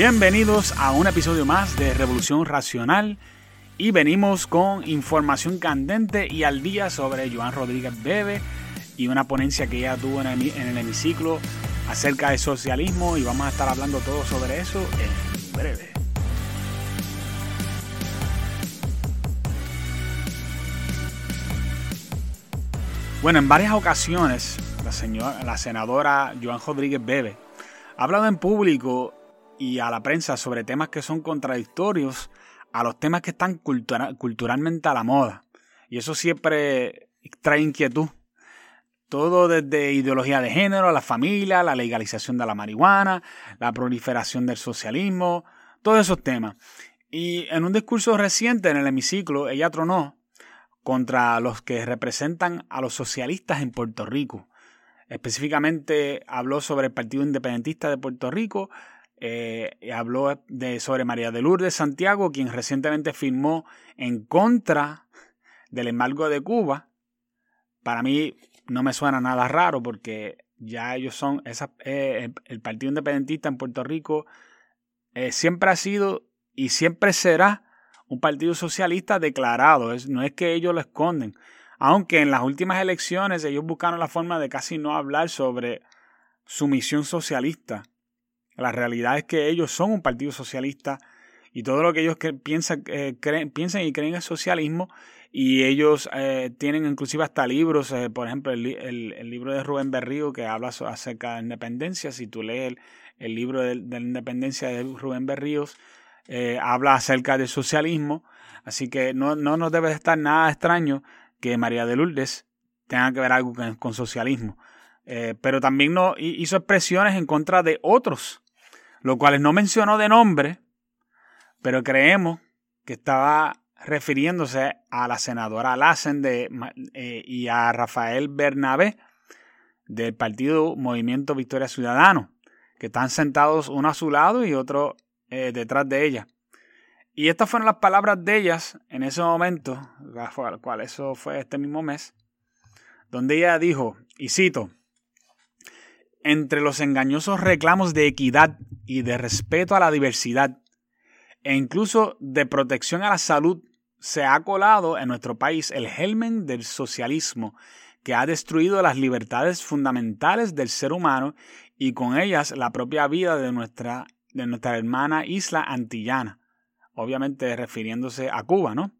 Bienvenidos a un episodio más de Revolución Racional y venimos con información candente y al día sobre Joan Rodríguez Bebe y una ponencia que ella tuvo en el, hemiciclo acerca del socialismo y vamos a estar hablando todo sobre eso en breve. Bueno, en varias ocasiones la, señora, la senadora Joan Rodríguez Bebe ha hablado en público y a la prensa sobre temas que son contradictorios a los temas que están culturalmente a la moda. Y eso siempre trae inquietud. Todo desde ideología de género, la familia, la legalización de la marihuana, la proliferación del socialismo, todos esos temas. Y en un discurso reciente en el hemiciclo, ella tronó contra los que representan a los socialistas en Puerto Rico. Específicamente habló sobre el Partido Independentista de Puerto Rico, eh, habló de, sobre María de Lourdes Santiago, quien recientemente firmó en contra del embargo de Cuba. Para mí no me suena nada raro porque ya ellos son, esa, eh, el Partido Independentista en Puerto Rico eh, siempre ha sido y siempre será un partido socialista declarado. no es que ellos lo esconden. Aunque en las últimas elecciones ellos buscaron la forma de casi no hablar sobre su misión socialista la realidad es que ellos son un partido socialista y todo lo que ellos piensan, eh, piensan y creen es socialismo y ellos eh, tienen inclusive hasta libros, eh, por ejemplo, el, libro de Rubén Berrío que habla acerca de independencia, si tú lees el, libro de, la independencia de Rubén Berríos, habla acerca del socialismo, así que no, no nos debe estar nada extraño que María de Lourdes tenga que ver algo con, socialismo. pero también no, hizo expresiones en contra de otros lo cual no mencionó de nombre, pero creemos que estaba refiriéndose a la senadora Lassen de, eh, y a Rafael Bernabé del partido Movimiento Victoria Ciudadano, que están sentados uno a su lado y otro eh, detrás de ella. Y estas fueron las palabras de ellas en ese momento, cual eso fue este mismo mes, donde ella dijo, y cito, entre los engañosos reclamos de equidad y de respeto a la diversidad e incluso de protección a la salud, se ha colado en nuestro país el gelmen del socialismo que ha destruido las libertades fundamentales del ser humano y con ellas la propia vida de nuestra, de nuestra hermana isla antillana, obviamente refiriéndose a Cuba, ¿no?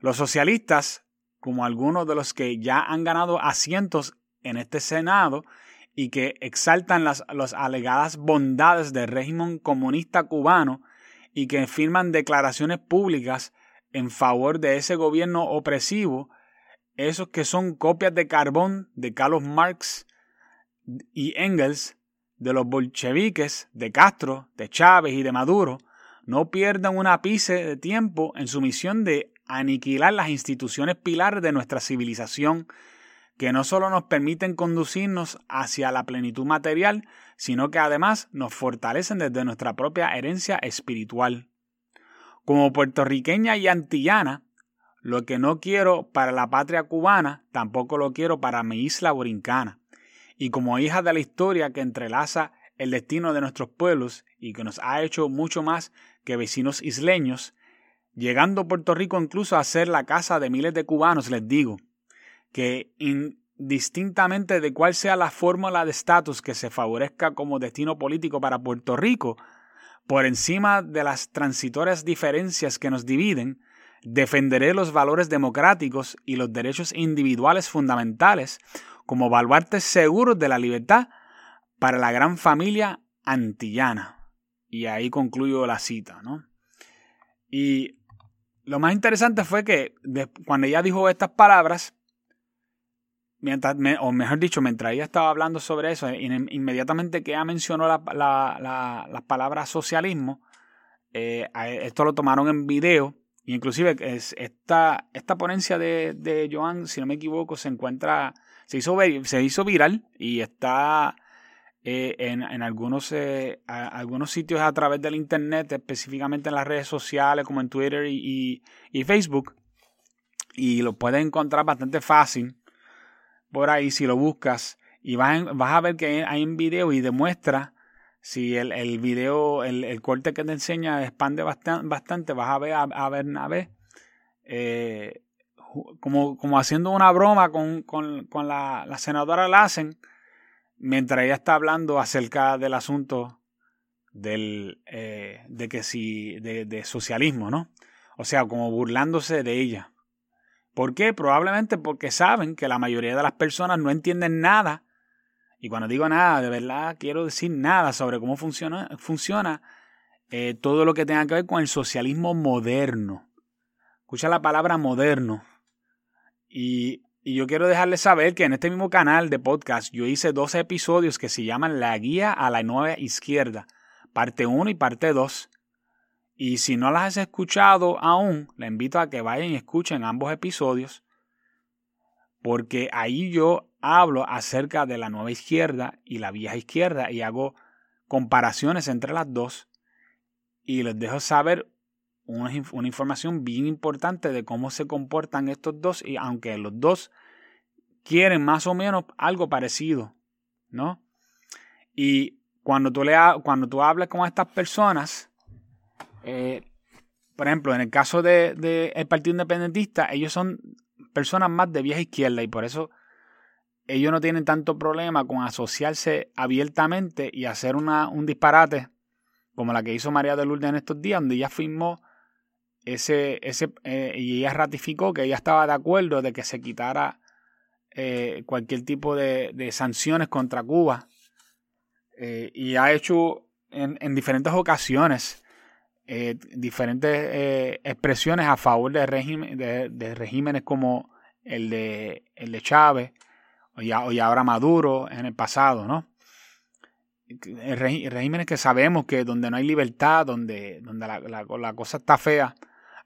Los socialistas, como algunos de los que ya han ganado asientos en este Senado, y que exaltan las, alegadas bondades del régimen comunista cubano y que firman declaraciones públicas en favor de ese gobierno opresivo, esos que son copias de carbón de Carlos Marx y Engels, de los bolcheviques, de Castro, de Chávez y de Maduro, no pierdan un ápice de tiempo en su misión de aniquilar las instituciones pilares de nuestra civilización que no solo nos permiten conducirnos hacia la plenitud material, sino que además nos fortalecen desde nuestra propia herencia espiritual. Como puertorriqueña y antillana, lo que no quiero para la patria cubana, tampoco lo quiero para mi isla borincana. Y como hija de la historia que entrelaza el destino de nuestros pueblos y que nos ha hecho mucho más que vecinos isleños, llegando Puerto Rico incluso a ser la casa de miles de cubanos, les digo, que indistintamente de cuál sea la fórmula de estatus que se favorezca como destino político para Puerto Rico, por encima de las transitorias diferencias que nos dividen, defenderé los valores democráticos y los derechos individuales fundamentales como baluartes seguros de la libertad para la gran familia antillana. Y ahí concluyo la cita, ¿no? Y lo más interesante fue que cuando ella dijo estas palabras, mientras, o mejor dicho, mientras ella estaba hablando sobre eso, inmediatamente que ella mencionó la, la, las palabras socialismo, eh, esto lo tomaron en video, inclusive es, esta, esta ponencia de, de Joan, si no me equivoco, se encuentra, se hizo, se hizo viral y está eh, en, en, algunos, eh, algunos sitios a través del internet, específicamente en las redes sociales como en Twitter y, y, Facebook, y lo puedes encontrar bastante fácil por ahí si lo buscas y vas, vas a ver que hay un video y demuestra si el, el video, el, el, corte que te enseña expande bastante, bastante vas a ver a, a Bernabé eh, como, como haciendo una broma con, con, con la, la, senadora Lassen mientras ella está hablando acerca del asunto del, eh, de que si, de, de socialismo, ¿no? O sea, como burlándose de ella. ¿Por qué? Probablemente porque saben que la mayoría de las personas no entienden nada. Y cuando digo nada, de verdad quiero decir nada sobre cómo funciona, funciona eh, todo lo que tenga que ver con el socialismo moderno. Escucha la palabra moderno. Y, y yo quiero dejarles saber que en este mismo canal de podcast yo hice dos episodios que se llaman La Guía a la Nueva Izquierda, parte 1 y parte 2 y si no las has escuchado aún, le invito a que vayan y escuchen ambos episodios, porque ahí yo hablo acerca de la nueva izquierda y la vieja izquierda y hago comparaciones entre las dos y les dejo saber una, información bien importante de cómo se comportan estos dos y aunque los dos quieren más o menos algo parecido, ¿no? Y cuando tú, le, cuando tú hablas con estas personas, eh, por ejemplo, en el caso del de, el Partido Independentista, ellos son personas más de vieja izquierda y por eso ellos no tienen tanto problema con asociarse abiertamente y hacer una, un disparate como la que hizo María de Lourdes en estos días, donde ella firmó ese, ese eh, y ella ratificó que ella estaba de acuerdo de que se quitara eh, cualquier tipo de, de, sanciones contra Cuba. Y ha hecho en, en diferentes ocasiones eh, diferentes eh, expresiones a favor de, régimen, de, regímenes como el de, el de Chávez o ya, o ahora Maduro en el pasado, ¿no? regímenes que sabemos que donde no hay libertad, donde, donde la, la, cosa está fea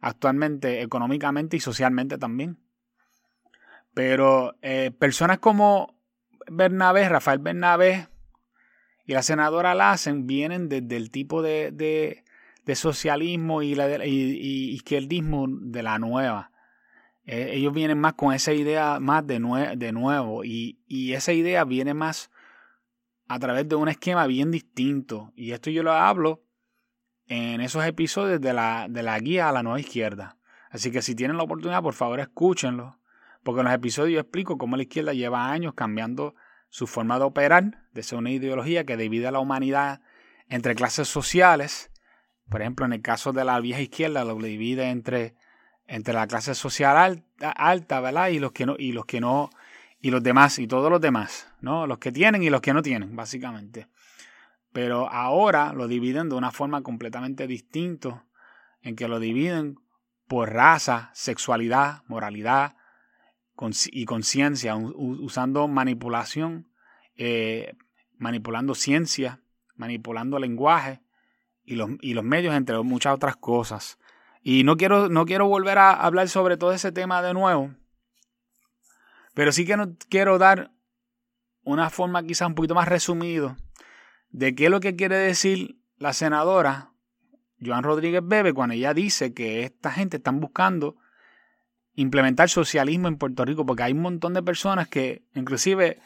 actualmente, económicamente y socialmente también. Pero eh, personas como Bernabé, Rafael Bernabé y la senadora Lassen vienen desde el tipo de socialismo y, la, y, izquierdismo de la nueva. Eh, ellos vienen más con esa idea más de, de nuevo y, y, esa idea viene más a través de un esquema bien distinto. Y esto yo lo hablo en esos episodios de la, de la guía a la nueva izquierda. Así que si tienen la oportunidad, por favor escúchenlo. Porque en los episodios yo explico cómo la izquierda lleva años cambiando su forma de operar, de ser una ideología que divide a la humanidad entre clases sociales por ejemplo, en el caso de la vieja izquierda lo divide entre, entre la clase social alta, alta, ¿verdad? Y los que no, y los que no, y los demás, y todos los demás, ¿no? Los que tienen y los que no tienen, básicamente. Pero ahora lo dividen de una forma completamente distinta, en que lo dividen por raza, sexualidad, moralidad y conciencia, usando manipulación, eh, manipulando ciencia, manipulando lenguaje y los, y los medios, entre muchas otras cosas. Y no quiero, no quiero volver a hablar sobre todo ese tema de nuevo, pero sí que no, quiero dar una forma quizás un poquito más resumido de qué es lo que quiere decir la senadora Joan Rodríguez Bebe cuando ella dice que esta gente están buscando implementar socialismo en Puerto Rico, porque hay un montón de personas que, inclusive,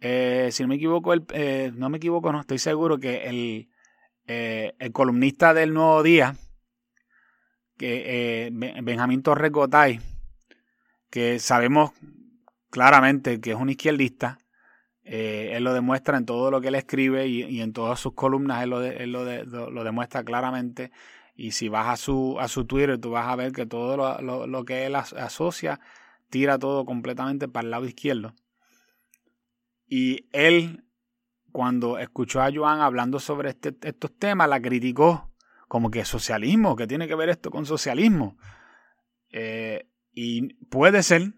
eh, si no me equivoco, el, eh, no me equivoco, no estoy seguro que el, eh, el columnista del Nuevo Día, que, eh, Benjamín Torres Gotay, que sabemos claramente que es un izquierdista, eh, él lo demuestra en todo lo que él escribe y, en todas sus columnas él, lo, lo, demuestra claramente. Y si vas a su, a su Twitter, tú vas a ver que todo lo, lo que él asocia tira todo completamente para el lado izquierdo. Y él cuando escuchó a Joan hablando sobre este, estos temas, la criticó como que socialismo, que tiene que ver esto con socialismo. Eh, y puede ser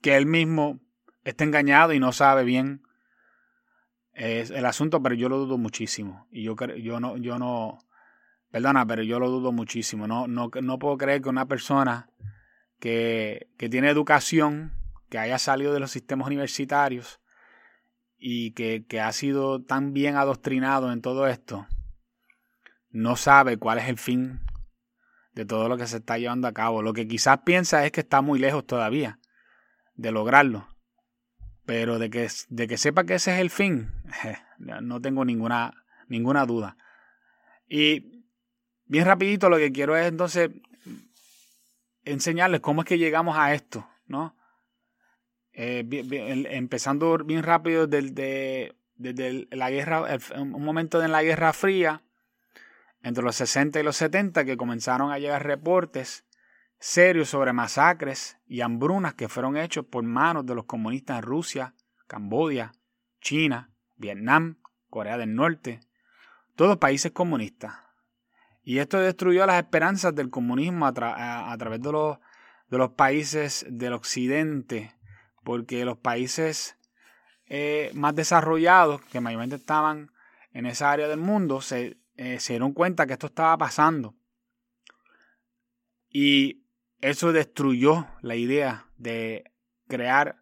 que él mismo esté engañado y no sabe bien eh, el asunto, pero yo lo dudo muchísimo. Y yo, yo no, yo no, perdona, pero yo lo dudo muchísimo. No, no, no puedo creer que una persona que, que tiene educación, que haya salido de los sistemas universitarios, y que, que, ha sido tan bien adoctrinado en todo esto, no sabe cuál es el fin de todo lo que se está llevando a cabo. Lo que quizás piensa es que está muy lejos todavía de lograrlo. Pero de que, de que sepa que ese es el fin, no tengo ninguna, ninguna duda. Y bien rapidito lo que quiero es entonces enseñarles cómo es que llegamos a esto, ¿no? Eh, empezando bien rápido desde, desde la guerra, un momento en la Guerra Fría, entre los 60 y los 70, que comenzaron a llegar reportes serios sobre masacres y hambrunas que fueron hechos por manos de los comunistas en Rusia, Camboya, China, Vietnam, Corea del Norte, todos países comunistas. Y esto destruyó las esperanzas del comunismo a, través de los, de los, países del occidente, porque los países eh, más desarrollados, que mayormente estaban en esa área del mundo, se, eh, se dieron cuenta que esto estaba pasando. Y eso destruyó la idea de crear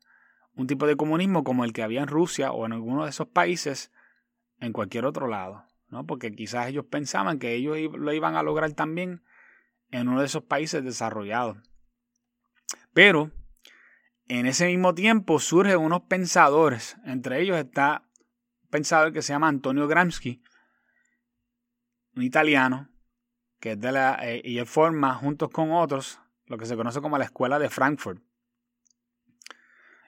un tipo de comunismo como el que había en Rusia o en alguno de esos países en cualquier otro lado. ¿no? Porque quizás ellos pensaban que ellos lo iban a lograr también en uno de esos países desarrollados. Pero en ese mismo tiempo surgen unos pensadores, entre ellos está un pensador que se llama Antonio Gramsci, un italiano, que es de la, eh, y él forma juntos con otros lo que se conoce como la Escuela de Frankfurt.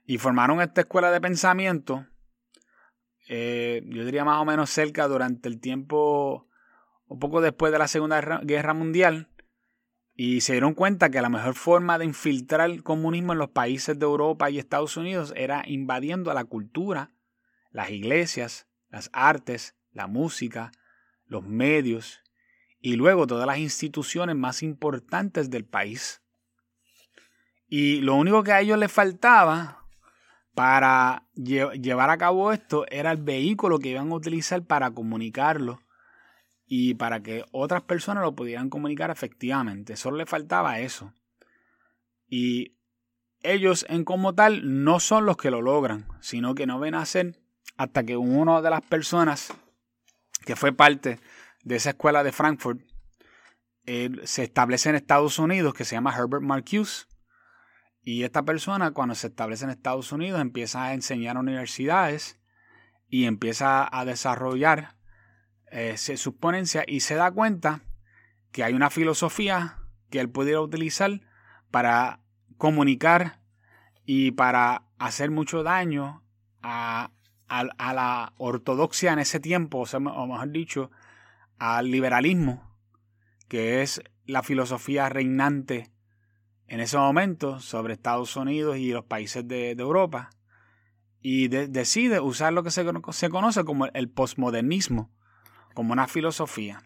Y formaron esta escuela de pensamiento eh, yo diría más o menos cerca durante el tiempo, un poco después de la Segunda Guerra Mundial, y se dieron cuenta que la mejor forma de infiltrar el comunismo en los países de Europa y Estados Unidos era invadiendo la cultura, las iglesias, las artes, la música, los medios y luego todas las instituciones más importantes del país. Y lo único que a ellos les faltaba para llevar a cabo esto era el vehículo que iban a utilizar para comunicarlo y para que otras personas lo pudieran comunicar efectivamente. Solo le faltaba eso. Y ellos en como tal no son los que lo logran, sino que no ven a hacer hasta que una de las personas que fue parte de esa escuela de Frankfurt se establece en Estados Unidos, que se llama Herbert Marcuse, y esta persona cuando se establece en Estados Unidos empieza a enseñar en universidades y empieza a desarrollar eh, su ponencia y se da cuenta que hay una filosofía que él pudiera utilizar para comunicar y para hacer mucho daño a, la ortodoxia en ese tiempo, o, mejor dicho, al liberalismo, que es la filosofía reinante en ese momento sobre Estados Unidos y los países de, Europa y decide usar lo que se, se, conoce como el postmodernismo, como una filosofía.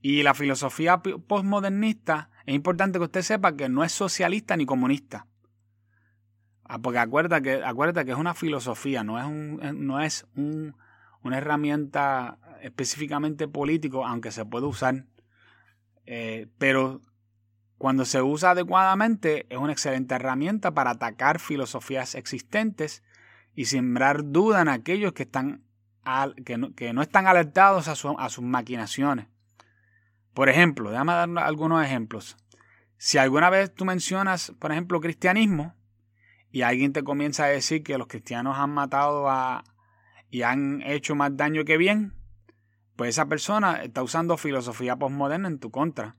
Y la filosofía postmodernista es importante que usted sepa que no es socialista ni comunista. Ah, porque acuérdate que, acuérdate que es una filosofía, no es, un, no es un, una herramienta específicamente político, aunque se puede usar. Eh, pero cuando se usa adecuadamente, es una excelente herramienta para atacar filosofías existentes y sembrar duda en aquellos que, están que, no, están alertados a, sus maquinaciones. Por ejemplo, déjame dar algunos ejemplos. Si alguna vez tú mencionas, por ejemplo, cristianismo, y alguien te comienza a decir que los cristianos han matado a, y han hecho más daño que bien, pues esa persona está usando filosofía postmoderna en tu contra.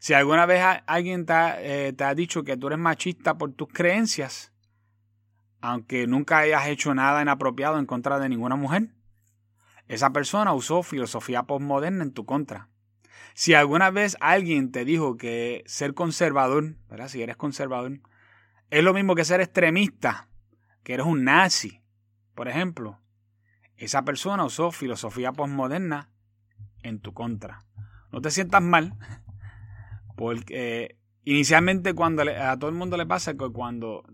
Si alguna vez alguien eh, te ha, dicho que tú eres machista por tus creencias, aunque nunca hayas hecho nada inapropiado en contra de ninguna mujer, esa persona usó filosofía postmoderna en tu contra. Si alguna vez alguien te dijo que ser conservador, ¿verdad? Si eres conservador, es lo mismo que ser extremista, que eres un nazi, por ejemplo, esa persona usó filosofía postmoderna en tu contra. No te sientas mal, porque inicialmente cuando a todo el mundo le pasa que cuando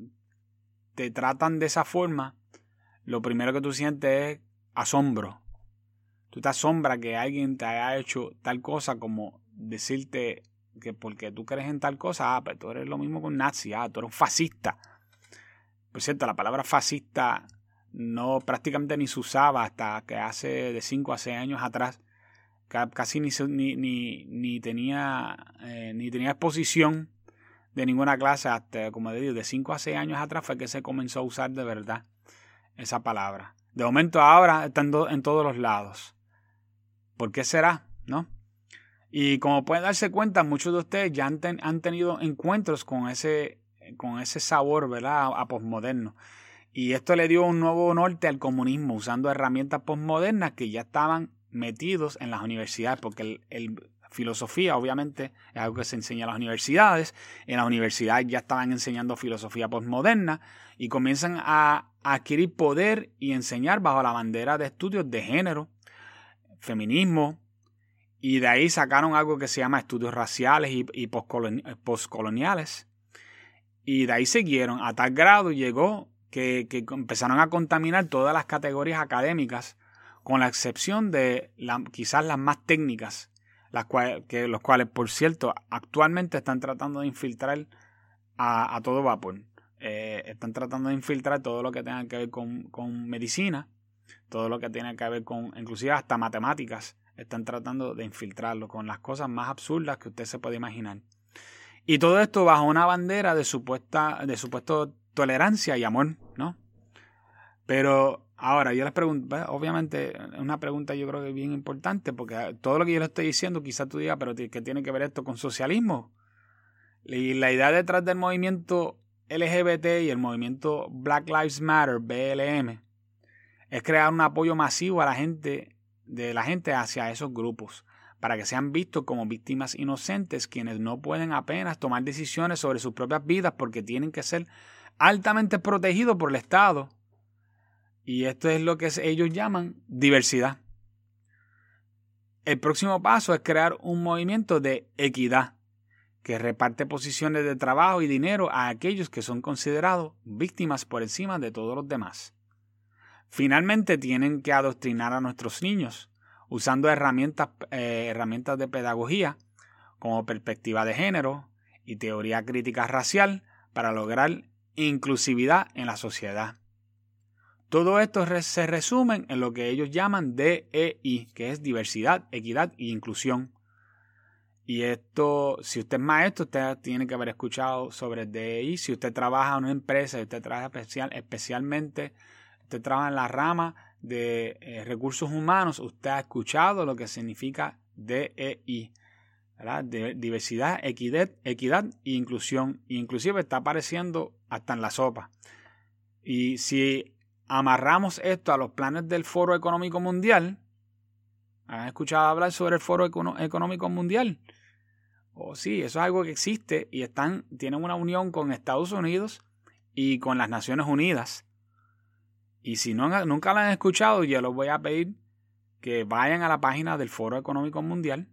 te tratan de esa forma, lo primero que tú sientes es asombro. Tú te asombras que alguien te haya hecho tal cosa como decirte que porque tú crees en tal cosa, ah, pero tú eres lo mismo que un nazi, ah, tú eres un fascista. Por cierto, la palabra fascista no prácticamente ni se usaba hasta que hace de 5 a 6 años atrás casi ni, ni, ni, tenía, eh, ni tenía exposición de ninguna clase hasta, como digo, de 5 a 6 años atrás fue que se comenzó a usar de verdad esa palabra. De momento ahora está en, todos los lados. ¿Por qué será? ¿No? Y como pueden darse cuenta, muchos de ustedes ya han, tenido encuentros con ese, con ese sabor, ¿verdad? A, a posmoderno. Y esto le dio un nuevo norte al comunismo, usando herramientas postmodernas que ya estaban metidos en las universidades, porque el, filosofía obviamente es algo que se enseña en las universidades. En las universidades ya estaban enseñando filosofía postmoderna y comienzan a, adquirir poder y enseñar bajo la bandera de estudios de género, feminismo, y de ahí sacaron algo que se llama estudios raciales y, postcoloniales. Y de ahí siguieron. A tal grado llegó que, que empezaron a contaminar todas las categorías académicas con la excepción de quizás las más técnicas, las cuales, que, los cuales, por cierto, actualmente están tratando de infiltrar a, todo vapor. Eh, están tratando de infiltrar todo lo que tenga que ver con, con, medicina, todo lo que tiene que ver con, inclusive hasta matemáticas, están tratando de infiltrarlo con las cosas más absurdas que usted se puede imaginar. Y todo esto bajo una bandera de supuesta, de supuesto tolerancia y amor, ¿no? Pero Ahora, yo les pregunto, obviamente, una pregunta yo creo que es bien importante, porque todo lo que yo les estoy diciendo, quizás tú digas, pero ¿qué tiene que ver esto con socialismo? Y la idea detrás del movimiento LGBT y el movimiento Black Lives Matter, BLM, es crear un apoyo masivo a la gente, de la gente hacia esos grupos, para que sean vistos como víctimas inocentes, quienes no pueden apenas tomar decisiones sobre sus propias vidas porque tienen que ser altamente protegidos por el Estado y esto es lo que ellos llaman diversidad. El próximo paso es crear un movimiento de equidad que reparte posiciones de trabajo y dinero a aquellos que son considerados víctimas por encima de todos los demás. Finalmente tienen que adoctrinar a nuestros niños usando herramientas, eh, herramientas de pedagogía como perspectiva de género y teoría crítica racial para lograr inclusividad en la sociedad. Todo esto se resume en lo que ellos llaman DEI, que es diversidad, equidad e inclusión. Y esto, si usted es maestro, usted tiene que haber escuchado sobre DEI. Si usted trabaja en una empresa, usted trabaja especial, especialmente, usted trabaja en la rama de eh, recursos humanos, usted ha escuchado lo que significa DEI. De diversidad, equidad, equidad e inclusión. inclusive está apareciendo hasta en la sopa. Y si amarramos esto a los planes del Foro Económico Mundial, ¿han escuchado hablar sobre el Foro Económico Mundial? O oh, sí, eso es algo que existe y están, tienen una unión con Estados Unidos y con las Naciones Unidas. Y si no, nunca lo han escuchado, yo les voy a pedir que vayan a la página del Foro Económico Mundial.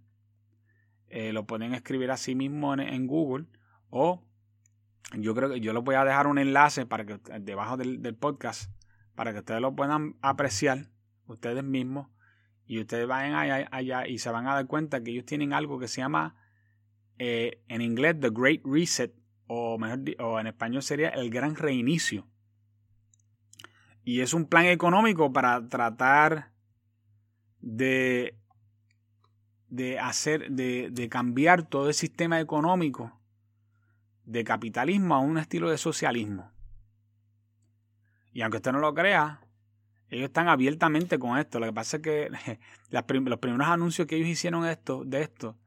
Eh, lo pueden escribir así mismo en, Google o yo creo que yo les voy a dejar un enlace para que debajo del podcast para que ustedes lo puedan apreciar ustedes mismos y ustedes vayan allá, y se van a dar cuenta que ellos tienen algo que se llama eh, en inglés The Great Reset o, mejor, o en español sería el Gran Reinicio. Y es un plan económico para tratar de, de hacer, de, de cambiar todo el sistema económico de capitalismo a un estilo de socialismo. Y aunque usted no lo crea, ellos están abiertamente con esto. Lo que pasa es que los primeros anuncios que ellos hicieron esto, de esto,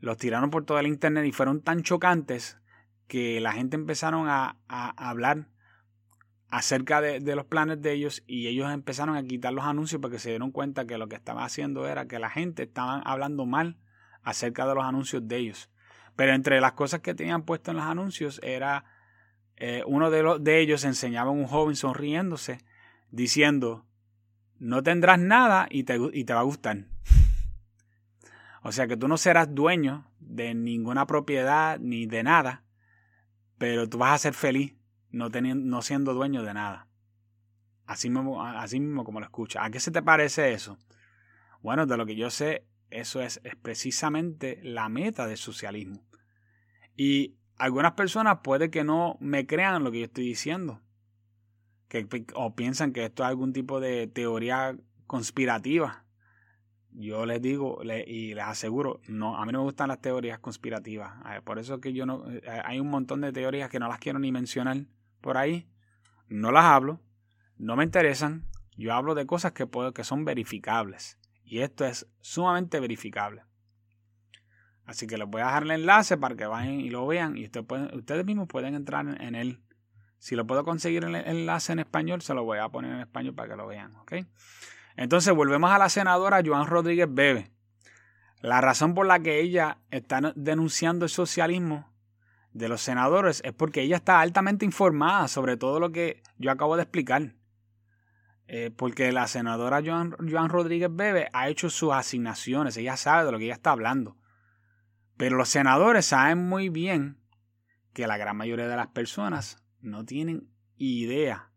los tiraron por todo el internet y fueron tan chocantes que la gente empezaron a, hablar acerca de, los planes de ellos y ellos empezaron a quitar los anuncios porque se dieron cuenta que lo que estaba haciendo era que la gente estaba hablando mal acerca de los anuncios de ellos. Pero entre las cosas que tenían puesto en los anuncios era eh, uno de, los, de ellos enseñaba a un joven sonriéndose, diciendo, no tendrás nada y te, y te va a gustar. o sea que tú no serás dueño de ninguna propiedad ni de nada, pero tú vas a ser feliz no, teniendo, no siendo dueño de nada. Así mismo, así mismo como lo escuchas. ¿A qué se te parece eso? Bueno, de lo que yo sé, eso es, es precisamente la meta del socialismo. Y algunas personas puede que no me crean lo que yo estoy diciendo. Que, o piensan que esto es algún tipo de teoría conspirativa. Yo les digo y les aseguro, no, a mí no me gustan las teorías conspirativas. Eh, por eso que yo no, eh, hay un montón de teorías que no las quiero ni mencionar por ahí. No las hablo, no me interesan. Yo hablo de cosas que, puedo, que son verificables Y esto es sumamente verificable. Así que les voy a dejar el enlace para que vayan y lo vean. Y ustedes, mismos pueden entrar en, él. Si lo puedo conseguir el enlace en español, se lo voy a poner en español para que lo vean. Entonces volvemos a la senadora Joan Rodríguez Bebe. La razón por la que ella está denunciando el socialismo de los senadores es porque ella está altamente informada sobre todo lo que yo acabo de explicar. Eh, porque la senadora Joan, Rodríguez Bebe ha hecho sus asignaciones, ella sabe de lo que ella está hablando. Pero los senadores saben muy bien que la gran mayoría de las personas no tienen idea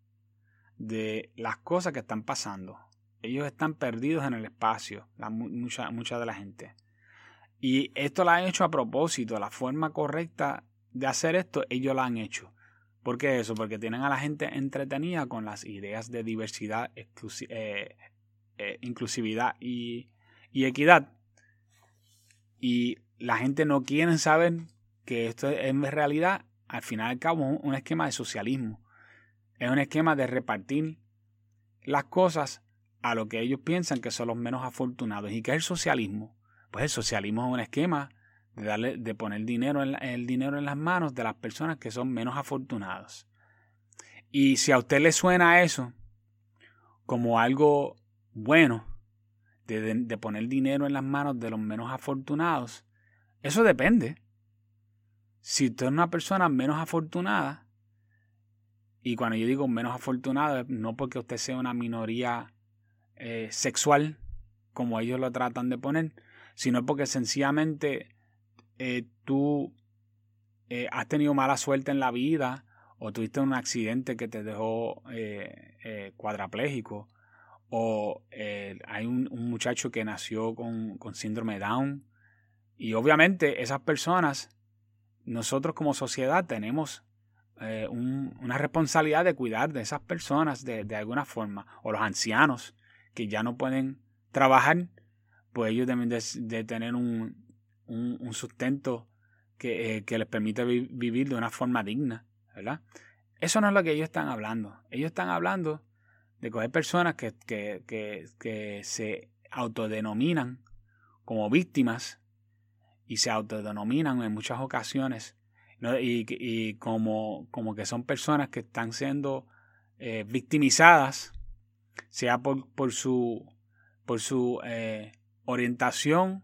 de las cosas que están pasando. Ellos están perdidos en el espacio, la, mucha, mucha de la gente. Y esto lo han hecho a propósito, la forma correcta de hacer esto, ellos lo han hecho. ¿Por qué eso? Porque tienen a la gente entretenida con las ideas de diversidad, eh, eh, inclusividad y, equidad. Y la gente no quiere saber que esto es en realidad, al final y al cabo, un esquema de socialismo. Es un esquema de repartir las cosas a lo que ellos piensan que son los menos afortunados. ¿Y qué es el socialismo? Pues el socialismo es un esquema de, poner dinero el dinero en las manos de las personas que son menos afortunados. Y si a usted le suena eso como algo bueno, de, de poner dinero en las manos de los menos afortunados, eso depende. Si usted es una persona menos afortunada, y cuando yo digo menos afortunada, no porque usted sea una minoría eh, sexual, como ellos lo tratan de poner, sino porque sencillamente eh, tú eh, has tenido mala suerte en la vida o tuviste un accidente que te dejó cuadrapléjico o hay un, muchacho que nació con, con síndrome Down y obviamente esas personas, nosotros como sociedad tenemos una responsabilidad de cuidar de esas personas de, de, alguna forma, o los ancianos, que ya no pueden trabajar, pues ellos deben de, tener un, un, sustento que, eh, que, les permite vivir de una forma digna, ¿verdad? Eso no es lo que ellos están hablando. Ellos están hablando de coger personas que, que, que, que se autodenominan como víctimas y se autodenominan en muchas ocasiones y, y, como, como que son personas que están siendo eh, victimizadas sea por, por su, por su eh, orientación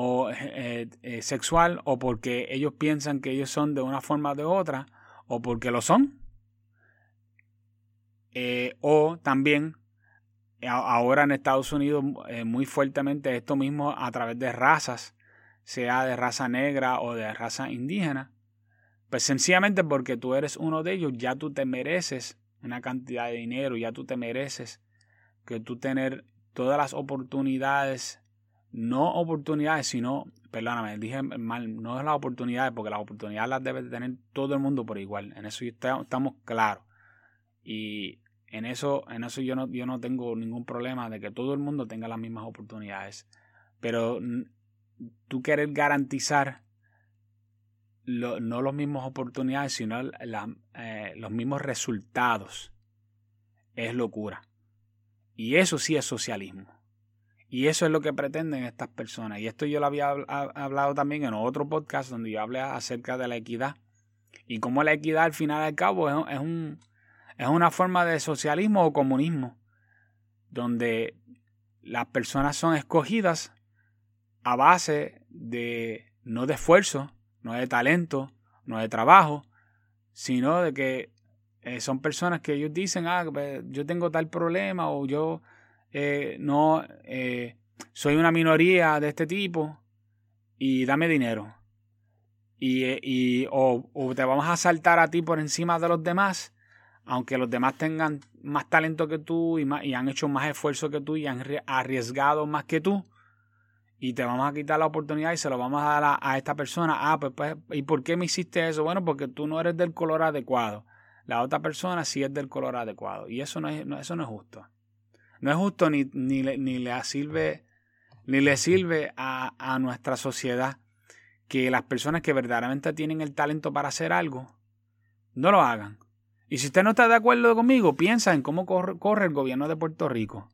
o, eh, eh, sexual o porque ellos piensan que ellos son de una forma o de otra o porque lo son. o también ahora en Estados Unidos muy fuertemente esto mismo a través de razas, sea de raza negra o de raza indígena. Pues sencillamente porque tú eres uno de ellos, ya tú te mereces una cantidad de dinero, ya tú te mereces que tú tener todas las oportunidades, no oportunidades, sino, perdóname, dije mal, no es las oportunidades, porque las oportunidades las debe tener todo el mundo por igual, en eso estamos claros. Y en eso, en eso yo no, yo no tengo ningún problema de que todo el mundo tenga las mismas oportunidades. Pero tú quieres garantizar no las mismas oportunidades, sino eh, los mismos resultados, es locura. Y eso sí es socialismo. Y eso es lo que pretenden estas personas. Y esto yo lo había hablado también en otro podcast donde yo hablé acerca de la equidad. Y cómo la equidad al final del cabo es, un, es una forma de socialismo o comunismo. Donde las personas son escogidas a base de no de esfuerzo, no de talento, no de trabajo, sino de que eh, son personas que ellos dicen, ah, pues, yo tengo tal problema o yo eh, no eh, soy una minoría de este tipo y dame dinero. Y, y o, te vamos a saltar a ti por encima de los demás, aunque los demás tengan más talento que tú y, han hecho más esfuerzo que tú y han arriesgado más que tú y te vamos a quitar la oportunidad y se lo vamos a dar a, esta persona. Ah, pues, pues, ¿y por qué me hiciste eso? Bueno, porque tú no eres del color adecuado. La otra persona sí es del color adecuado. Y eso no es, eso no es justo. No es justo ni, ni, ni le sirve, ni le sirve a, a nuestra sociedad que las personas que verdaderamente tienen el talento para hacer algo, no lo hagan. Y si usted no está de acuerdo conmigo, piensa en cómo corre, corre el gobierno de Puerto Rico.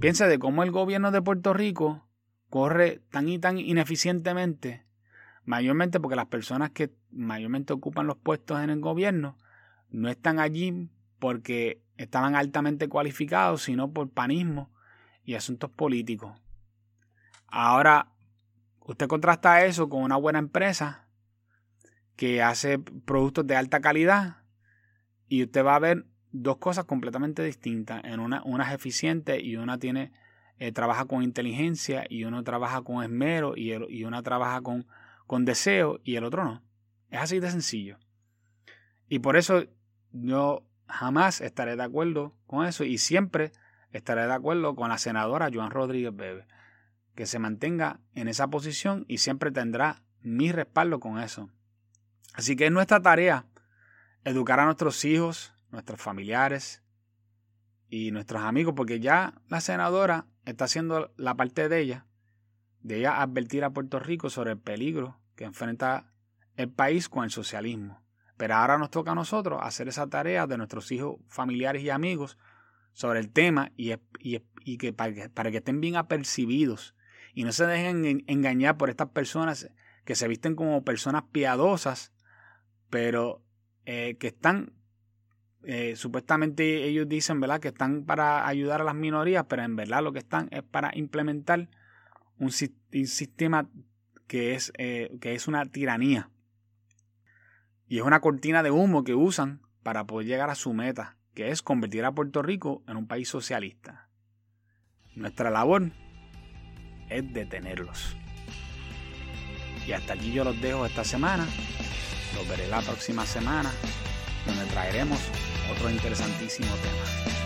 Piensa de cómo el gobierno de Puerto Rico corre tan y tan ineficientemente, mayormente porque las personas que mayormente ocupan los puestos en el gobierno no están allí porque estaban altamente cualificados, sino por panismo y asuntos políticos. Ahora, usted contrasta eso con una buena empresa que hace productos de alta calidad y usted va a ver dos cosas completamente distintas. En una, una es eficiente y una tiene eh, trabaja con inteligencia y uno trabaja con esmero y, y una trabaja con, con deseo y el otro no. Es así de sencillo. Y por eso yo jamás estaré de acuerdo con eso y siempre estaré de acuerdo con la senadora Joan Rodríguez Bebe. Que se mantenga en esa posición y siempre tendrá mi respaldo con eso. Así que es nuestra tarea educar a nuestros hijos, nuestros familiares y nuestros amigos, porque ya la senadora está haciendo la parte de ella, de ella advertir a Puerto Rico sobre el peligro que enfrenta el país con el socialismo. Pero ahora nos toca a nosotros hacer esa tarea de nuestros hijos, familiares y amigos sobre el tema y, que, para que, estén bien apercibidos y no se dejen engañar por estas personas que se visten como personas piadosas, pero eh, que están, eh, supuestamente ellos dicen, ¿verdad?, que están para ayudar a las minorías, pero en verdad lo que están es para implementar un, sistema que es, eh, que es una tiranía. Y es una cortina de humo que usan para poder llegar a su meta, que es convertir a Puerto Rico en un país socialista. Nuestra labor es detenerlos. Y hasta aquí yo los dejo esta semana. Los veré la próxima semana, donde traeremos otro interesantísimo tema.